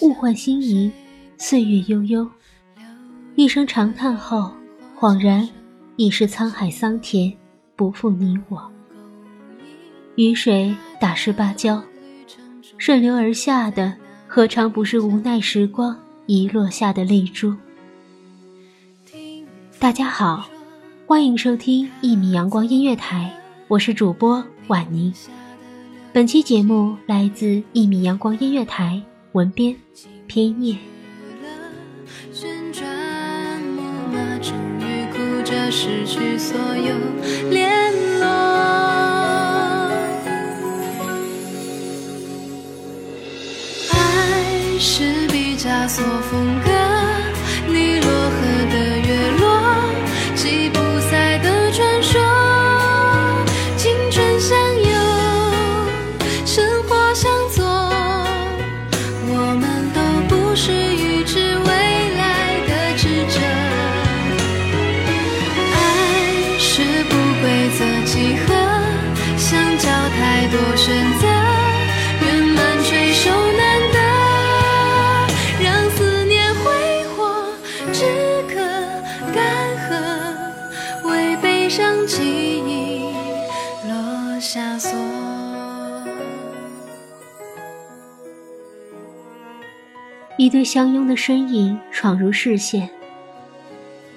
物换星移，岁月悠悠，一声长叹后，恍然已是沧海桑田，不负你我。雨水打湿芭蕉，顺流而下的，何尝不是无奈时光遗落下的泪珠？大家好，欢迎收听一米阳光音乐台，我是主播婉宁。本期节目来自一米阳光音乐台，文编偏夜。失去所有联络。爱是毕加索风格，一对相拥的身影闯入视线，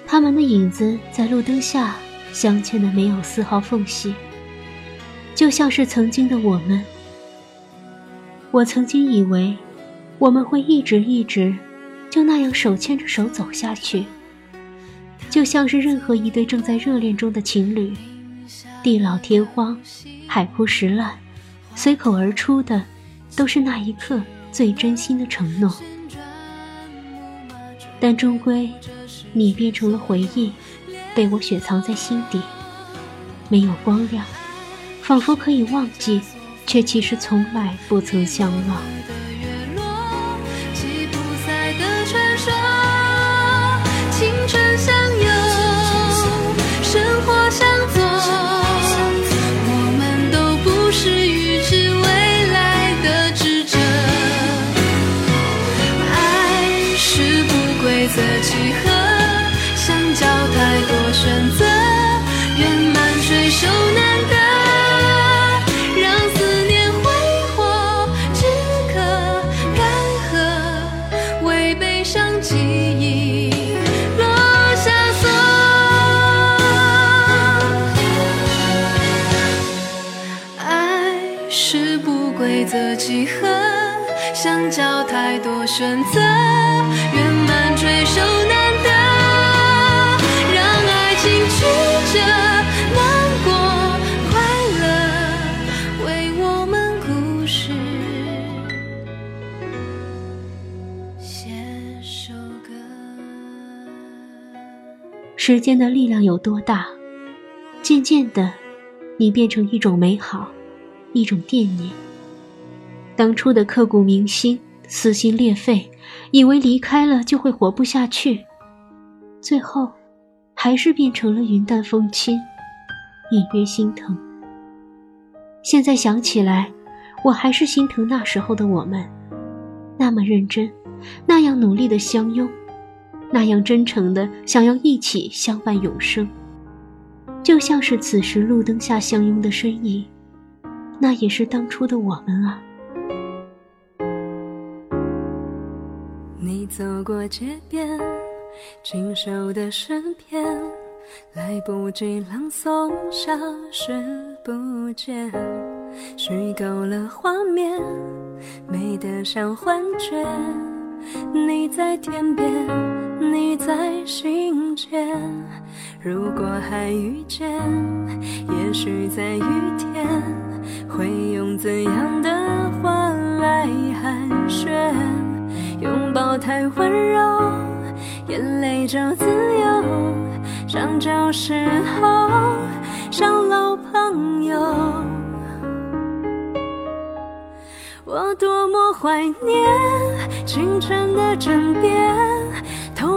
他们的影子在路灯下镶嵌的没有丝毫缝隙，就像是曾经的我们。我曾经以为，我们会一直一直就那样手牵着手走下去，就像是任何一对正在热恋中的情侣，地老天荒，海枯石烂，随口而出的都是那一刻最真心的承诺。但终归，你变成了回忆，被我雪藏在心底，没有光亮，仿佛可以忘记，却其实从来不曾相忘。悲伤记忆落下锁。爱是不规则几何，相较太多选择，圆满垂手难得。让爱情曲折，时间的力量有多大？渐渐的，你变成一种美好，一种惦念。当初的刻骨铭心、撕心裂肺，以为离开了就会活不下去，最后，还是变成了云淡风轻，隐约心疼。现在想起来，我还是心疼那时候的我们，那么认真，那样努力的相拥，那样真诚的想要一起相伴永生，就像是此时路灯下相拥的身影，那也是当初的我们啊。你走过街边，经手的诗篇，来不及朗诵，消失不见，虚构了画面，美得像幻觉。你在天边，你在心间，如果还遇见，也许在雨天，会用怎样的话来寒暄？拥抱太温柔，眼泪就自由，像旧时候，像老朋友。我多么怀念清晨的枕边，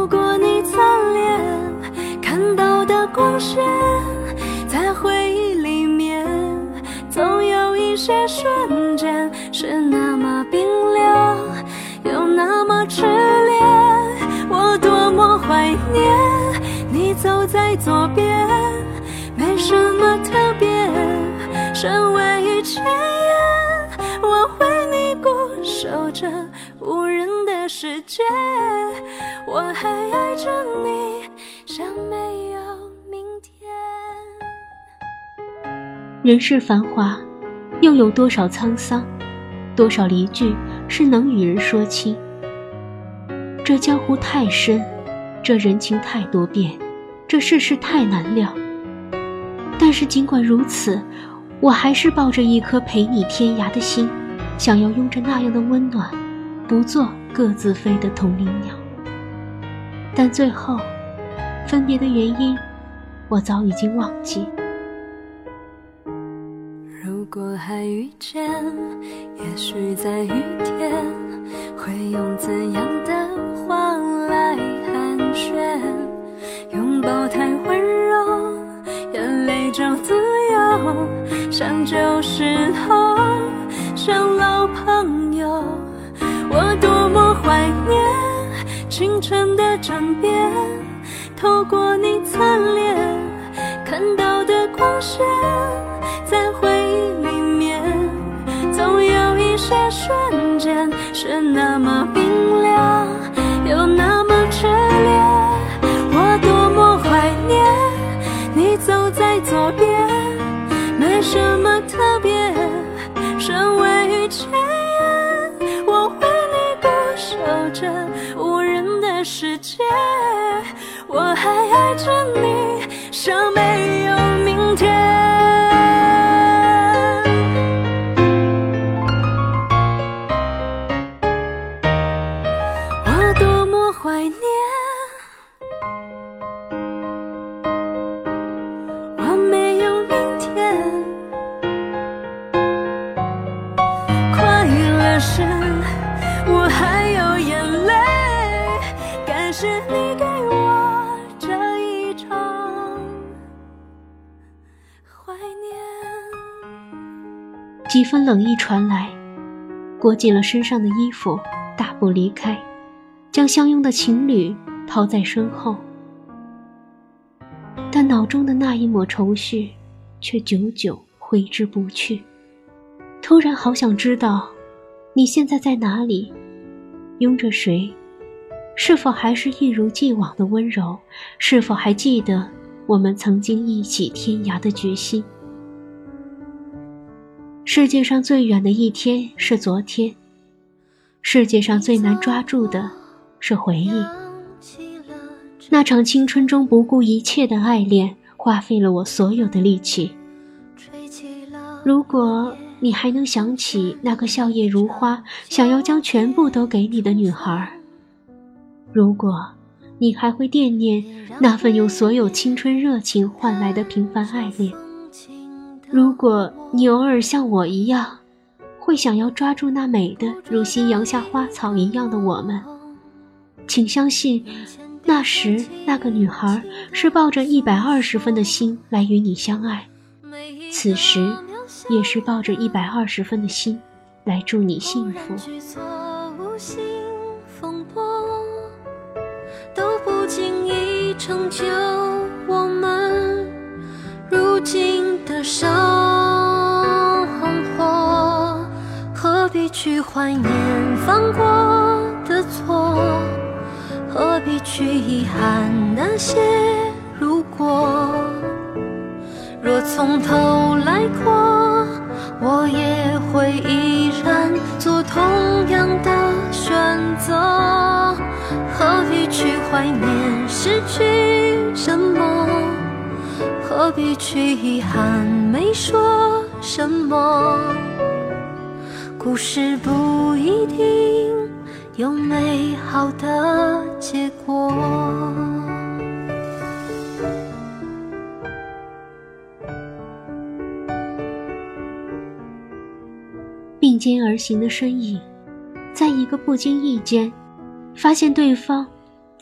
透过你侧脸看到的光线，在回忆里面，总有一些瞬间是那么冰凉。又那么炽烈，我多么怀念你走在左边，没什么特别，身为前言，我为你固守着无人世界，我还爱着你，像没有明天。人世繁华，又有多少沧桑，多少离聚？是能与人说清。这江湖太深，这人情太多变，这世事太难料。但是尽管如此，我还是抱着一颗陪你天涯的心，想要拥着那样的温暖，不做各自飞的同林鸟。但最后，分别的原因，我早已经忘记。如果还遇见，也许在雨天，会用怎样的话来寒暄？拥抱太温柔，眼泪就自由，像旧时候，像老朋友。清晨的枕边，透过你侧脸看到的光线，在回忆里面，总有一。些瞬间是那么冰凉，又那么炽烈。我多么怀念你走在左边，没什么爱着你，像没有明天。几分冷意传来，裹紧了身上的衣服，大步离开，将相拥的情侣抛在身后。但脑中的那一抹愁绪，却久久挥之不去。突然好想知道，你现在在哪里，拥着谁？是否还是一如既往的温柔？是否还记得我们曾经一起天涯的决心？世界上最远的一天是昨天，世界上最难抓住的是回忆。那场青春中不顾一切的爱恋，花费了我所有的力气。如果你还能想起那个笑靥如花、想要将全部都给你的女孩，如果你还会惦念那份用所有青春热情换来的平凡爱恋。如果你偶尔像我一样，会想要抓住那美的如夕阳下花草一样的我们，请相信，那时那个女孩是抱着一百二十分的心来与你相爱，此时也是抱着一百二十分的心来祝你幸福。成就我们如今的生活，何必去怀念犯过的错？何必去遗憾那些如果？若从头来过，我也会依然做同样的选择。怀念失去什么？何必去遗憾没说什么？故事不一定有美好的结果。并肩而行的身影，在一个不经意间。发现对方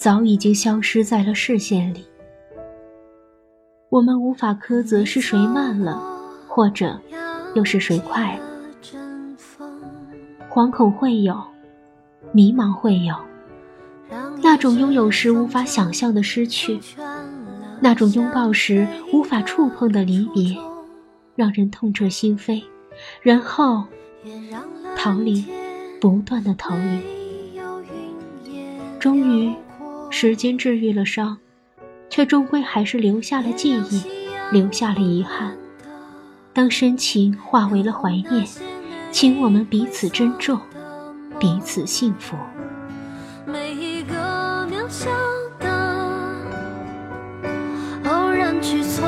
早已经消失在了视线里，我们无法苛责是谁慢了，或者又是谁快了。惶恐会有，迷茫会有，那种拥有时无法想象的失去，那种拥抱时无法触碰的离别，让人痛彻心扉，然后逃离，不断的逃离。终于，时间治愈了伤，却终归还是留下了记忆，留下了遗憾。当深情化为了怀念，请我们彼此珍重，彼此幸福。每一个渺小的偶然举措，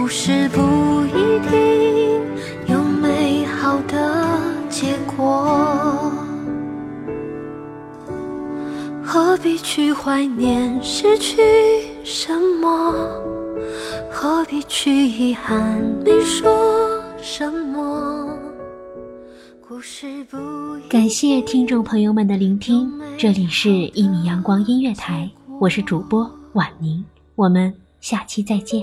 故事不一定有美好的结果。何必去怀念失去什么？何必去遗憾你说什么？感谢听众朋友们的聆听，这里是《一米阳光音乐台》，我是主播婉宁，我们下期再见。